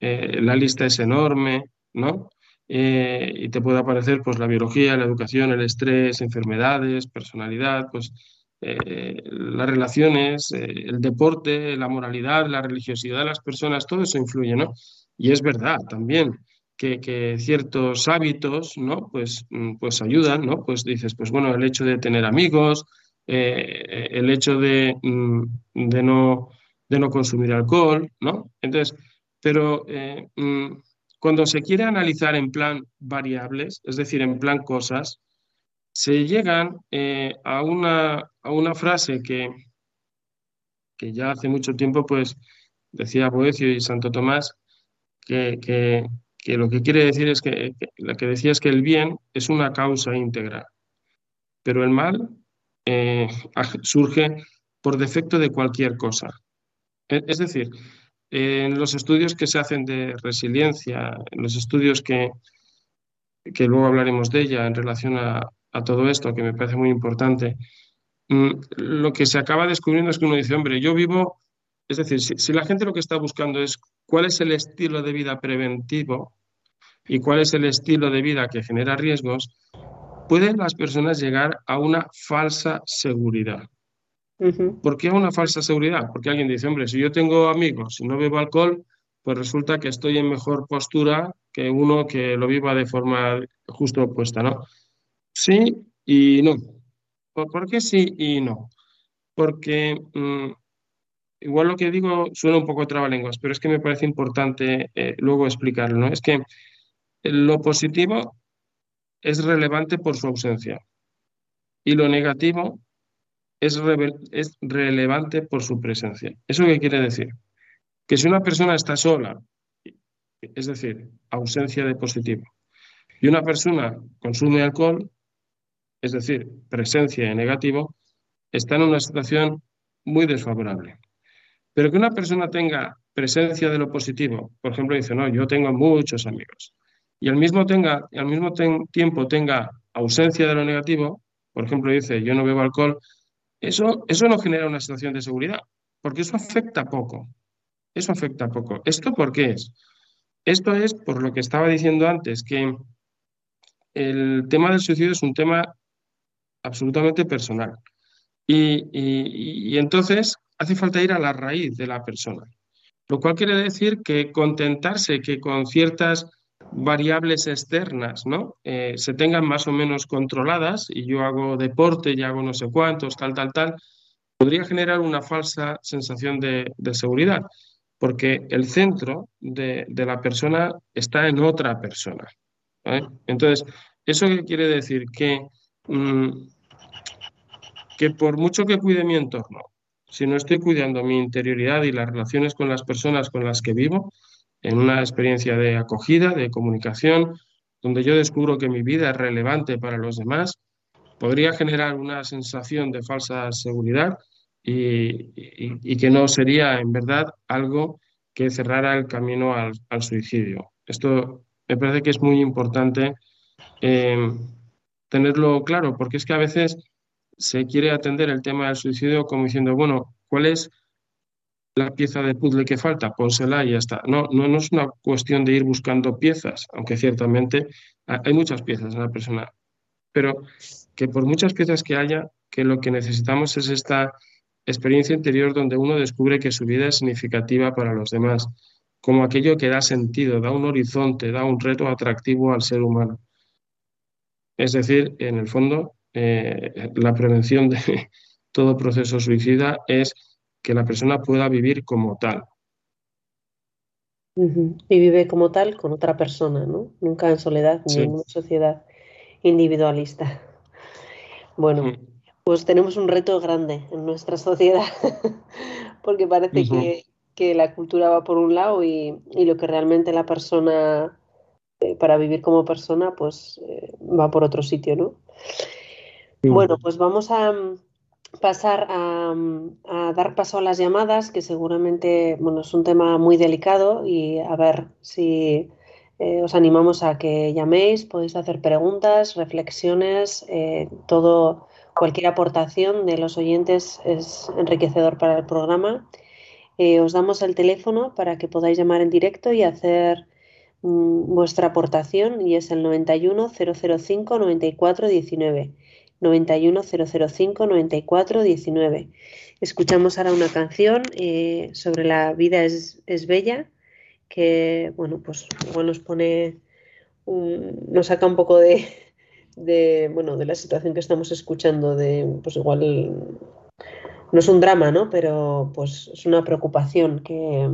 eh, la lista es enorme, ¿no? Eh, y te puede aparecer pues, la biología, la educación, el estrés, enfermedades, personalidad, pues, eh, las relaciones, el deporte, la moralidad, la religiosidad de las personas, todo eso influye, ¿no? Y es verdad también que, ciertos hábitos, ¿no? Pues, mm, pues ayudan, ¿no? Pues dices, pues bueno, el hecho de tener amigos, eh, el hecho de, mm, de, no, de no consumir alcohol, ¿no? Entonces, pero eh, mm, cuando se quiere analizar en plan variables, es decir, en plan cosas, se llegan eh, a, una, a una frase que, que ya hace mucho tiempo, pues, decía Boecio y Santo Tomás, que, que, que lo que quiere decir es que, la que decía es que el bien es una causa íntegra, pero el mal eh, surge por defecto de cualquier cosa. E, es decir, en los estudios que se hacen de resiliencia, en los estudios que, que luego hablaremos de ella en relación a, a todo esto, que me parece muy importante, mm, lo que se acaba descubriendo es que uno dice, hombre, yo vivo, es decir, si, la gente lo que está buscando es cuál es el estilo de vida preventivo y cuál es el estilo de vida que genera riesgos, pueden las personas llegar a una falsa seguridad. ¿Por qué a una falsa seguridad? Porque alguien dice, hombre, si yo tengo amigos y no bebo alcohol, pues resulta que estoy en mejor postura que uno que lo viva de forma justo opuesta, ¿no? Sí y no. ¿Por, qué sí y no? Porque mm, igual lo que digo suena un poco trabalenguas, pero es que me parece importante eh, luego explicarlo. Es que lo positivo es relevante por su ausencia y lo negativo es, es relevante por su presencia. ¿Eso qué quiere decir? Que si una persona está sola, es decir, ausencia de positivo, y una persona consume alcohol, es decir, presencia de negativo, está en una situación muy desfavorable. Pero que una persona tenga presencia de lo positivo, por ejemplo, dice, no, yo tengo muchos amigos, y al mismo, tenga, al mismo tiempo tenga ausencia de lo negativo, por ejemplo, dice, yo no bebo alcohol, eso, eso no genera una situación de seguridad, porque eso afecta poco. Eso afecta poco. ¿Esto por qué es? Esto es por lo que estaba diciendo antes, que el tema del suicidio es un tema absolutamente personal. Y, entonces hace falta ir a la raíz de la persona. Lo cual quiere decir que contentarse que con ciertas variables externas ¿no? Eh, se tengan más o menos controladas y yo hago deporte y hago no sé cuántos, tal, tal, tal, podría generar una falsa sensación de, seguridad, porque el centro de, la persona está en otra persona. Entonces, ¿eso qué quiere decir? Que mm, que por mucho que cuide mi entorno, si no estoy cuidando mi interioridad y las relaciones con las personas con las que vivo, en una experiencia de acogida, de comunicación, donde yo descubro que mi vida es relevante para los demás, podría generar una sensación de falsa seguridad y, que no sería en verdad algo que cerrara el camino al, suicidio. Esto me parece que es muy importante eh, tenerlo claro, porque es que a veces se quiere atender el tema del suicidio como diciendo, bueno, ¿cuál es la pieza de puzzle que falta? Pónsela y ya está. No, no, no es una cuestión de ir buscando piezas, aunque ciertamente hay muchas piezas en la persona, pero que por muchas piezas que haya, que lo que necesitamos es esta experiencia interior donde uno descubre que su vida es significativa para los demás, como aquello que da sentido, da un horizonte, da un reto atractivo al ser humano. Es decir, en el fondo, eh, la prevención de todo proceso suicida es que la persona pueda vivir como tal. Y vive como tal con otra persona, ¿no? Nunca en soledad ni en una sociedad individualista. Bueno, pues tenemos un reto grande en nuestra sociedad, porque parece que, la cultura va por un lado y, lo que realmente la persona, eh, para vivir como persona, pues eh, va por otro sitio, ¿no? Bueno, pues vamos a mm, pasar mm, a, dar paso a las llamadas, que seguramente bueno, es un tema muy delicado y a ver si eh, os animamos a que llaméis, podéis hacer preguntas, reflexiones, eh, todo, cualquier aportación de los oyentes es enriquecedor para el programa. Eh, os damos el teléfono para que podáis llamar en directo y hacer mm, vuestra aportación y es el 91 005 94 19. 91005 94 19. Escuchamos ahora una canción eh, sobre la vida es, bella, que bueno, pues igual nos pone, nos saca un poco de, de, bueno, de la situación que estamos escuchando, de, pues igual no es un drama, ¿no? Pero pues es una preocupación que,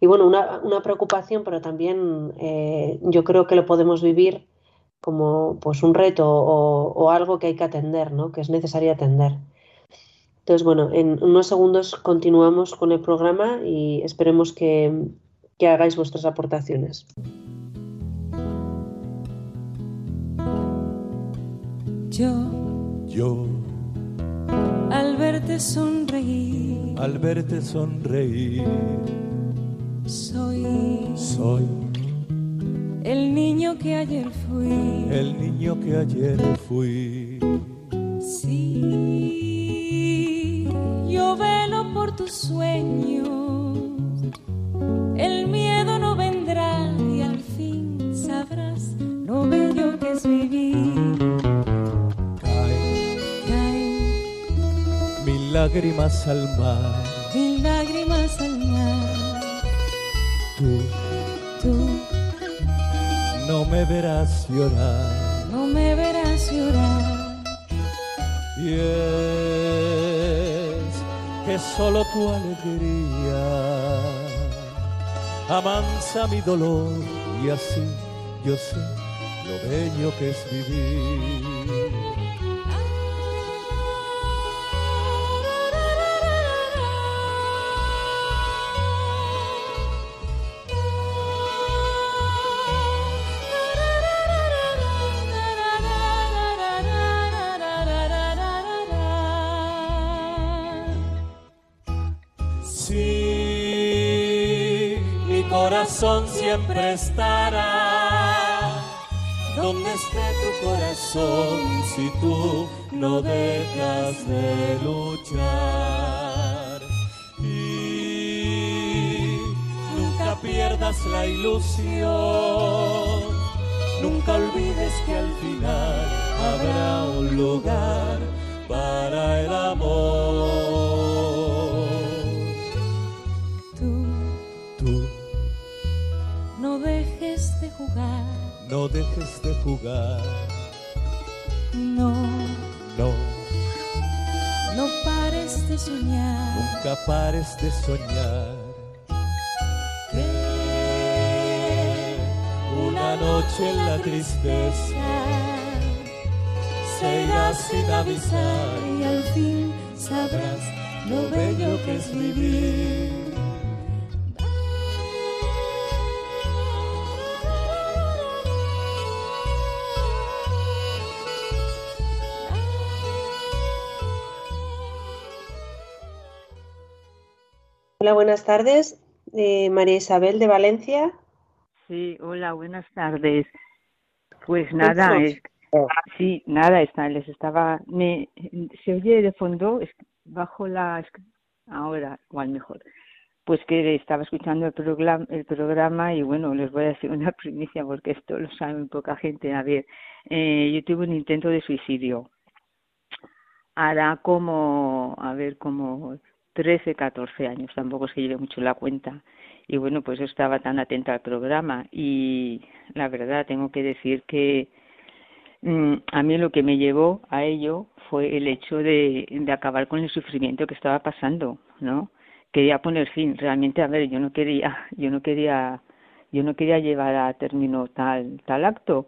y bueno, una, una preocupación, pero también eh, yo creo que lo podemos vivir como pues un reto o, o, algo que hay que atender, ¿no? Que es necesario atender. Entonces, bueno, en unos segundos continuamos con el programa y esperemos que, que hagáis vuestras aportaciones. Yo, yo, al verte sonreír, al verte sonreír, soy, soy el niño que ayer fui, el niño que ayer fui. Sí, yo velo por tus sueños, el miedo no vendrá y al fin sabrás lo bello que es vivir. lágrimas al mar. No me verás llorar. No me verás llorar. Y es que solo tu alegría amansa mi dolor y así yo sé lo bello que es vivir. Siempre estará donde esté tu corazón si tú no dejas de luchar. Y nunca pierdas la ilusión, nunca olvides que al final habrá un lugar para el amor. Jugar. No dejes de jugar. No. No. No pares de soñar. Nunca pares de soñar. Que una noche en la tristeza se irá sin avisar y al fin sabrás lo bello que es vivir. Hola, buenas tardes. Eh, María Isabel de Valencia. Sí, hola, buenas tardes. Pues nada, es, sí, nada, está, les estaba, me, se oye de fondo, bajo la, ahora, igual mejor, pues que estaba escuchando el programa, el programa y bueno, les voy a decir una primicia porque esto lo sabe poca gente. A ver, eh, yo tuve un intento de suicidio. Hará como, a ver, como 13, 14 años, tampoco es que lleve mucho la cuenta. Y bueno, pues yo estaba tan atenta al programa y la verdad tengo que decir que mm, a mí lo que me llevó a ello fue el hecho de, de acabar con el sufrimiento que estaba pasando, ¿no? Quería poner fin, realmente, a ver, yo no quería, yo no quería, yo no quería llevar a término tal, tal acto,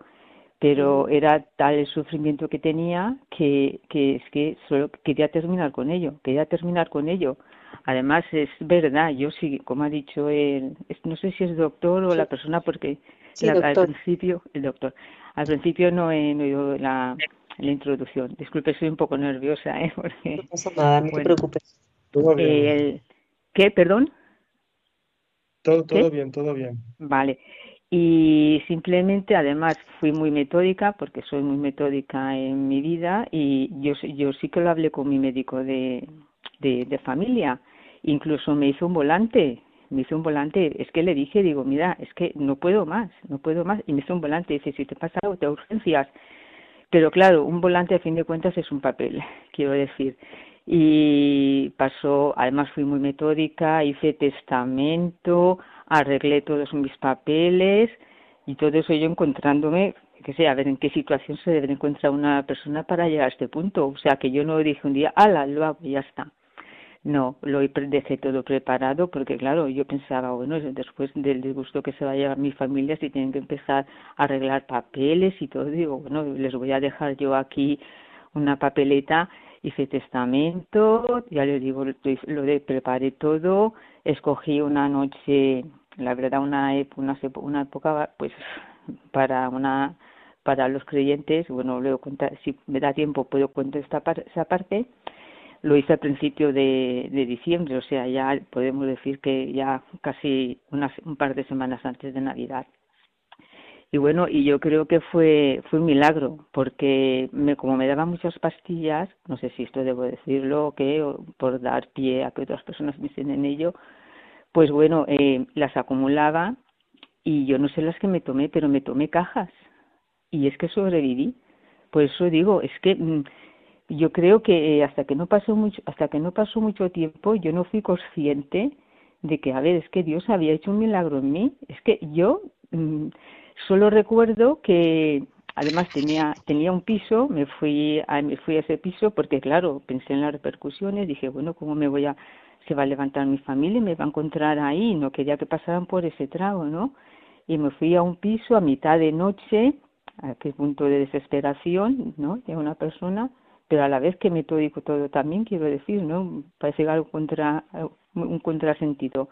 pero era tal el sufrimiento que tenía que, que es que solo quería terminar con ello, quería terminar con ello. Además es verdad, yo sí, como ha dicho él, no sé si es doctor o la persona porque al principio, el doctor, al principio no he, oído la, la introducción. Disculpe, soy un poco nerviosa, ¿eh? Porque, no pasa nada, no te preocupes. Todo bien. Eh, ¿Qué? ¿Perdón? Todo, todo bien, todo bien. Vale y simplemente además fui muy metódica porque soy muy metódica en mi vida y yo yo sí que lo hablé con mi médico de, de, de familia. Incluso me hizo un volante me hizo un volante. Es que le dije digo mira es que no puedo más no puedo más y me hizo un volante dice si te pasa algo te urgencias pero claro un volante a fin de cuentas es un papel quiero decir y pasó además fui muy metódica hice testamento arreglé todos mis papeles y todo eso yo encontrándome que sé, a ver en qué situación se debe encontrar una persona para llegar a este punto. O sea, que yo no dije un día, ala, lo hago y ya está. No, lo dejé todo preparado porque, claro, yo pensaba, bueno, después del disgusto que se va a llevar mi familia, si tienen que empezar a arreglar papeles y todo, digo, bueno, les voy a dejar yo aquí una papeleta, hice testamento, ya les digo, lo de, preparé todo, escogí una noche, la verdad, una, una, una época, pues, para una para los creyentes, bueno, luego si me da tiempo puedo contar esta esa parte, lo hice al principio de, de, diciembre, o sea, ya podemos decir que ya casi unas, un par de semanas antes de Navidad. Y bueno, y yo creo que fue, fue un milagro, porque me, como me daban muchas pastillas, no sé si esto debo decirlo o qué, o por dar pie a que otras personas me en ello, pues bueno, eh, las acumulaba y yo no sé las que me tomé, pero me tomé cajas y es que sobreviví. Por eso digo, es que mm, yo creo que eh, hasta que no pasó mucho hasta que no pasó mucho tiempo yo no fui consciente de que a ver es que Dios había hecho un milagro en mí es que yo mm, solo recuerdo que además tenía tenía un piso me fui a me fui a ese piso porque claro pensé en las repercusiones dije bueno cómo me voy a se va a levantar mi familia y me va a encontrar ahí no quería que pasaran por ese trago no y me fui a un piso a mitad de noche a qué punto de desesperación no de una persona pero a la vez que metódico todo también, quiero decir, ¿no? Parece algo contra, un contrasentido.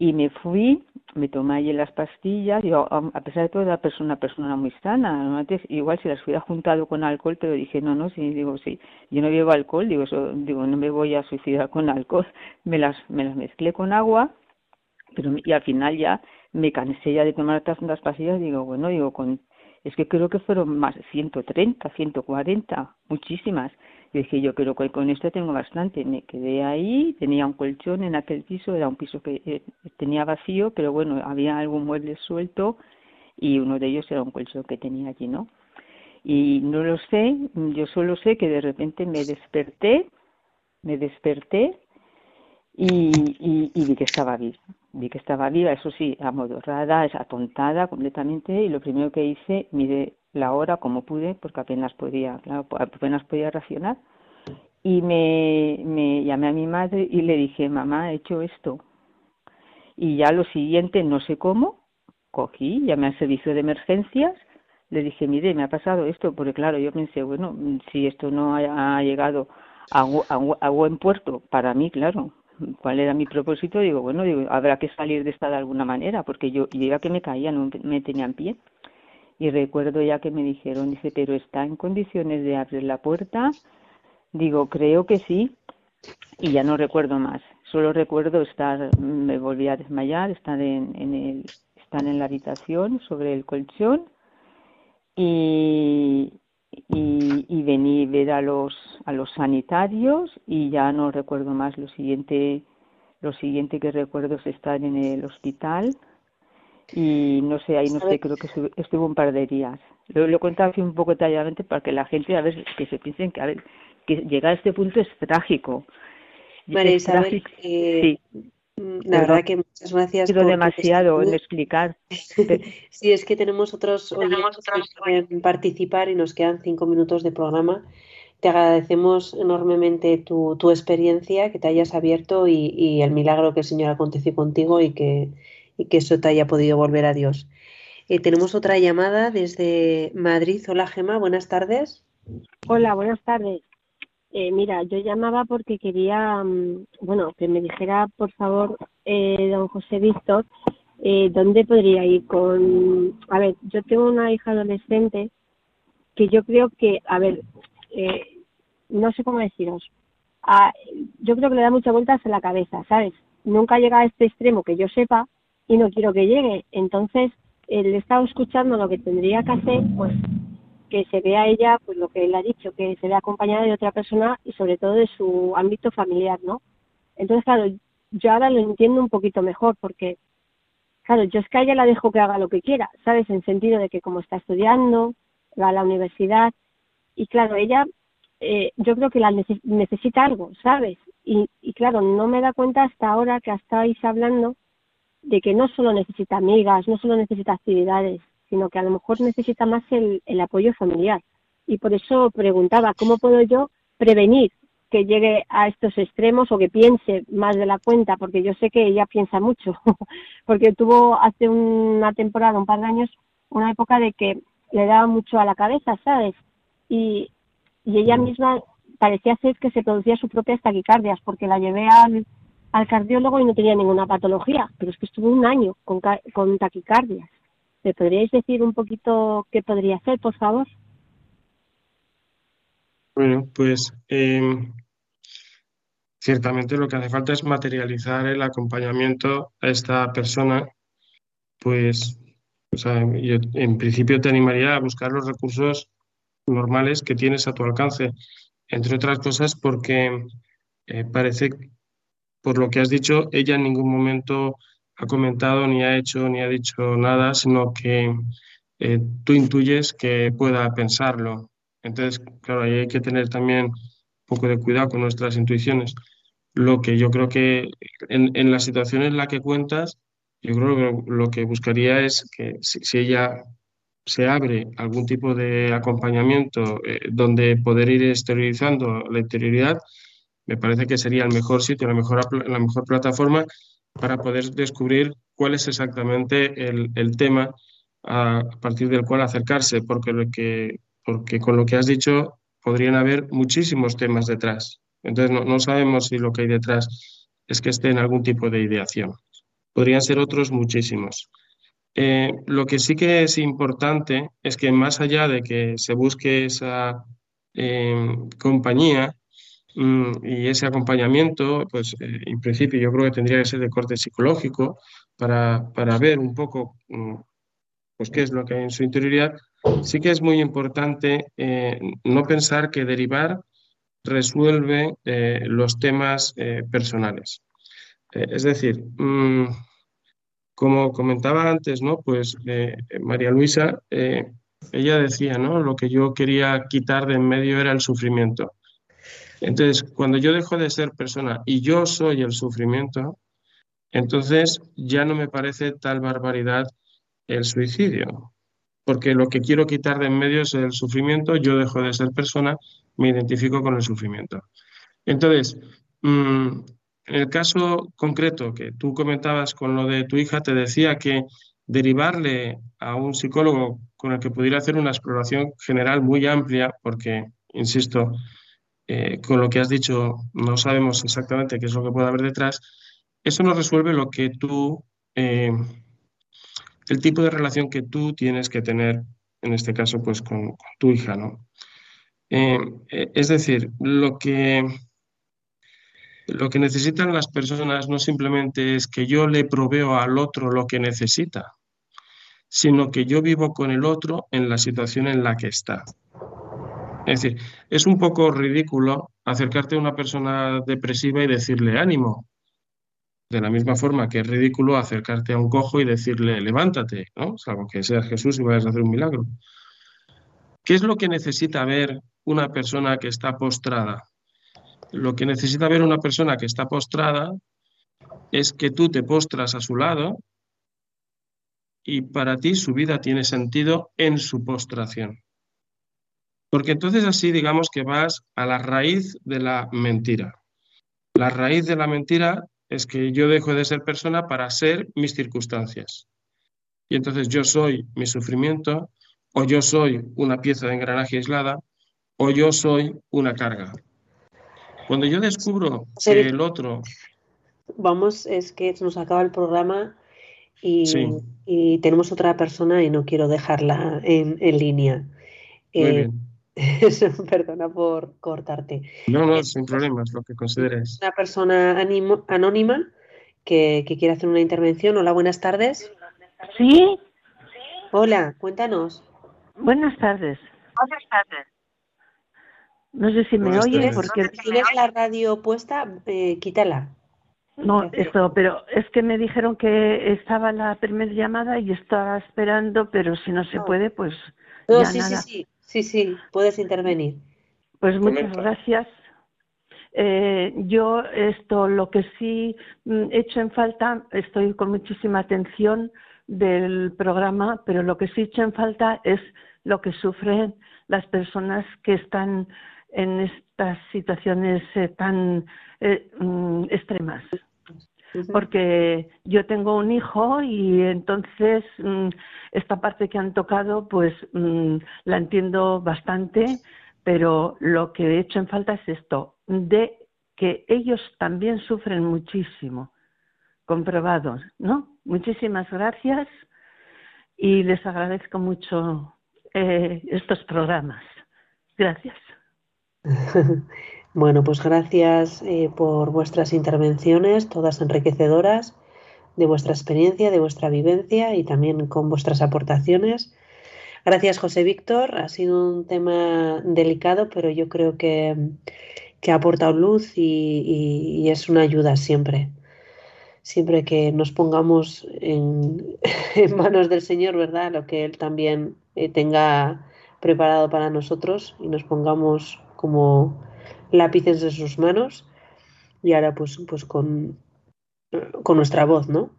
Y me fui, me tomé allí las pastillas, yo a pesar de todo era una persona muy sana, antes igual si las hubiera juntado con alcohol, pero dije, no, no, sí, digo, sí, yo no bebo alcohol, digo, eso, digo, no me voy a suicidar con alcohol, me las, me las mezclé con agua, pero y al final ya me cansé ya de tomar tantas pastillas, digo, bueno, digo, con es que creo que fueron más 130, 140, muchísimas. Dije, yo creo que con esto tengo bastante. Me quedé ahí, tenía un colchón en aquel piso, era un piso que eh, tenía vacío, pero bueno, había algún mueble suelto y uno de ellos era un colchón que tenía allí, ¿no? Y no lo sé, yo solo sé que de repente me desperté, me desperté y, y, y vi que estaba viva vi que estaba viva, eso sí, amodorrada, atontada completamente y lo primero que hice, miré la hora como pude, porque apenas podía, claro, apenas podía racionar y me, llamé a mi madre y le dije, mamá, he hecho esto. Y ya lo siguiente, no sé cómo, cogí, llamé al servicio de emergencias, le dije, mire, me ha pasado esto, porque claro, yo pensé, bueno, si esto no ha, llegado a, buen puerto, para mí, claro, cuál era mi propósito, digo, bueno, digo, habrá que salir de esta de alguna manera, porque yo, yo iba que me caía, no me tenían pie. Y recuerdo ya que me dijeron, dice, pero está en condiciones de abrir la puerta. Digo, creo que sí. Y ya no recuerdo más. Solo recuerdo estar, me volví a desmayar, estar en, el, estar en la habitación sobre el colchón y, y, y vení ver a los a los sanitarios y ya no recuerdo más lo siguiente lo siguiente que recuerdo es estar en el hospital y no sé ahí no sé creo que estuvo un par de días lo, lo he contado así un poco detalladamente para que la gente a ver que se piensen que a ver que llegar a este punto es trágico María Isabel, eh, sí. La verdad que muchas gracias. por demasiado en explicar. sí, es que tenemos otros tenemos que participar y nos quedan cinco minutos de programa. Te agradecemos enormemente tu, tu experiencia, que te hayas abierto y, el milagro que el Señor aconteció contigo y que, y que eso te haya podido volver a Dios. Eh, tenemos otra llamada desde Madrid. Hola Gema, buenas tardes. Hola, buenas tardes. Eh, mira, yo llamaba porque quería, mm, bueno, que me dijera, por favor, eh, don José Víctor, eh, dónde podría ir con... A ver, yo tengo una hija adolescente que yo creo que, a ver, eh, no sé cómo deciros, a, yo creo que le da muchas vueltas en la cabeza, ¿sabes? Nunca llega a este extremo que yo sepa y no quiero que llegue. Entonces, él estaba escuchando lo que tendría que hacer, pues que se vea ella, pues lo que él ha dicho, que se vea acompañada de otra persona y sobre todo de su ámbito familiar, ¿no? Entonces, claro, yo ahora lo entiendo un poquito mejor porque, claro, yo es que a ella la dejo que haga lo que quiera, ¿sabes? En sentido de que como está estudiando, va a la universidad y claro, ella, eh, yo creo que la necesita algo, ¿sabes? Y, y claro, no me da cuenta hasta ahora que estáis hablando de que no solo necesita amigas, no solo necesita actividades, sino que a lo mejor necesita más el, el apoyo familiar. Y por eso preguntaba, ¿cómo puedo yo prevenir que llegue a estos extremos o que piense más de la cuenta, porque yo sé que ella piensa mucho, porque tuvo hace una temporada, un par de años, una época de que le daba mucho a la cabeza, ¿sabes? Y, y ella misma parecía ser que se producía sus propias taquicardias, porque la llevé al, al cardiólogo y no tenía ninguna patología, pero es que estuvo un año con, con taquicardias. ¿Me podríais decir un poquito qué podría hacer, por favor? Bueno, pues em, ciertamente lo que hace falta es materializar el acompañamiento a esta persona, pues, o sea, yo en principio te animaría a buscar los recursos normales que tienes a tu alcance, entre otras cosas porque eh, parece, por lo que has dicho, ella en ningún momento ha comentado, ni ha hecho, ni ha dicho nada, sino que eh, tú intuyes que pueda pensarlo. Entonces, claro, ahí hay que tener también un poco de cuidado con nuestras intuiciones. Lo que yo creo que en, en la situación en la que cuentas, yo creo que lo que buscaría es que si, ella se abre algún tipo de acompañamiento eh, donde poder ir exteriorizando la interioridad, me parece que sería el mejor sitio, la mejor, la mejor plataforma para poder descubrir cuál es exactamente el, el tema a, partir del cual acercarse, porque, lo que, porque con lo que has dicho podrían haber muchísimos temas detrás. Entonces no, no sabemos si lo que hay detrás es que esté en algún tipo de ideación. Podrían ser otros muchísimos. Eh, lo que sí que es importante es que más allá de que se busque esa eh, compañía y ese acompañamiento, pues eh, en principio yo creo que tendría que ser de corte psicológico para, para ver un poco mm, pues qué es lo que hay en su interioridad. Sí que es muy importante eh, no pensar que derivar resuelve eh, los temas personales. es decir, mmm, como comentaba antes, ¿no? Pues María Luisa, ella decía, ¿no? Lo que yo quería quitar de en medio era el sufrimiento. Entonces, cuando yo dejo de ser persona y yo soy el sufrimiento, entonces ya no me parece tal barbaridad el suicidio, porque lo que quiero quitar de en medio es el sufrimiento, yo dejo de ser persona, me identifico con el sufrimiento. Entonces, en el caso concreto que tú comentabas con lo de tu hija, te decía que derivarle a un psicólogo con el que pudiera hacer una exploración general muy amplia, porque, insisto, eh, con lo que has dicho no sabemos exactamente qué es lo que puede haber detrás, eso no resuelve lo que tú, eh, el tipo de relación que tú tienes que tener, en este caso, pues con, tu hija, ¿no? Eh es decir, lo que lo que necesitan las personas no simplemente es que yo le proveo al otro lo que necesita, sino que yo vivo con el otro en la situación en la que está. Es decir, es un poco ridículo acercarte a una persona depresiva y decirle ánimo. De la misma forma que es ridículo acercarte a un cojo y decirle levántate, ¿no? Salvo que seas Jesús y vayas a hacer un milagro. ¿Qué es lo que necesita ver una persona que está postrada? Lo que necesita ver una persona que está postrada es que tú te postras a su lado y para ti su vida tiene sentido en su postración. Porque entonces así digamos que vas a la raíz de la mentira. La raíz de la mentira es que yo dejo de ser persona para ser mis circunstancias. Y entonces yo soy mi sufrimiento, o yo soy una pieza de engranaje aislada, o yo soy una carga. Cuando yo descubro que el otro... Vamos, es que nos acaba el programa y, sí. y tenemos otra persona y no quiero dejarla en, en línea. Eh, perdona por cortarte. No, no, sin problemas, lo que consideres. Una persona animo, anónima que, que, quiere hacer una intervención. Hola, buenas tardes. Sí. Hola, cuéntanos. Buenas tardes. Buenas tardes. No sé si me Buenas oye tardes. porque Si tienes la radio puesta, eh, quítala. No esto, pero es que me dijeron que estaba la primera llamada y estaba esperando, pero si no se No. puede, pues No, ya sí, nada. sí, sí, sí, sí, puedes intervenir. Pues muchas Comenta. gracias. Eh, yo esto, lo que sí mm, he hecho en falta, estoy con muchísima atención, del programa, pero lo que sí echa en falta es lo que sufren las personas que están en estas situaciones eh, tan eh, Porque yo tengo un hijo y entonces mm, esta parte que han tocado, pues mm, la entiendo bastante, pero lo que he hecho en falta es esto, de que ellos también sufren muchísimo, comprobados, ¿no? Muchísimas gracias y les agradezco mucho eh, estos programas. Gracias. bueno, pues gracias eh, por vuestras intervenciones, todas enriquecedoras, de vuestra experiencia, de vuestra vivencia y también con vuestras aportaciones. Gracias, José Víctor. Ha sido un tema delicado, pero yo creo que, que ha aportado luz y, es una ayuda siempre. Siempre que nos pongamos en, manos del Señor, ¿verdad? Lo que Él también eh, tenga preparado para nosotros y nos pongamos como lápices en sus manos y ahora pues, pues con, con nuestra voz, ¿no?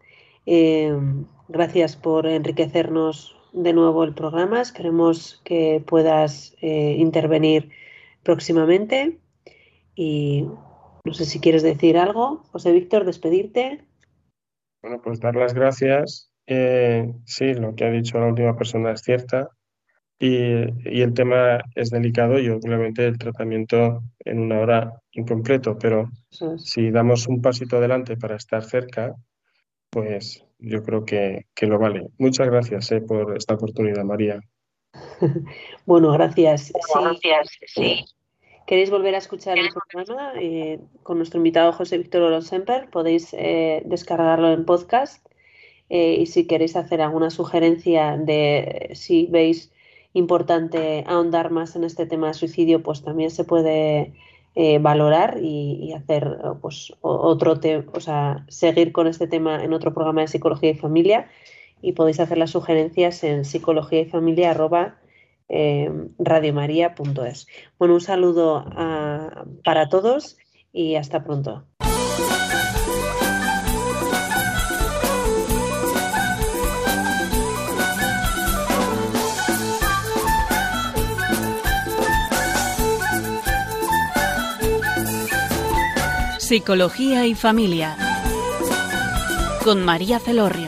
Eh, gracias por enriquecernos de nuevo el programa. Queremos que puedas eh, intervenir próximamente y no sé si quieres decir algo. José Víctor, despedirte. Bueno, pues dar las gracias. Eh, sí, lo que ha dicho la última persona es cierta. Y, el tema es delicado y obviamente el tratamiento en una hora incompleto, pero si damos un pasito adelante para estar cerca, pues yo creo que, lo vale. Muchas gracias eh, por esta oportunidad, María. bueno, gracias. Gracias, sí. ¿Queréis volver a escuchar el programa eh, con nuestro invitado José Víctor Oronsemper? Podéis eh, descargarlo en podcast. y si queréis hacer alguna sugerencia de si veis importante ahondar más en este tema de suicidio, pues también se puede eh, valorar y, hacer pues otro o sea, seguir con este tema en otro programa de psicología y familia y podéis hacer las sugerencias en psicología y familia arroba, eh, radiomaria.es. Bueno, un saludo para todos y hasta pronto. Psicología y Familia con María Celorrio.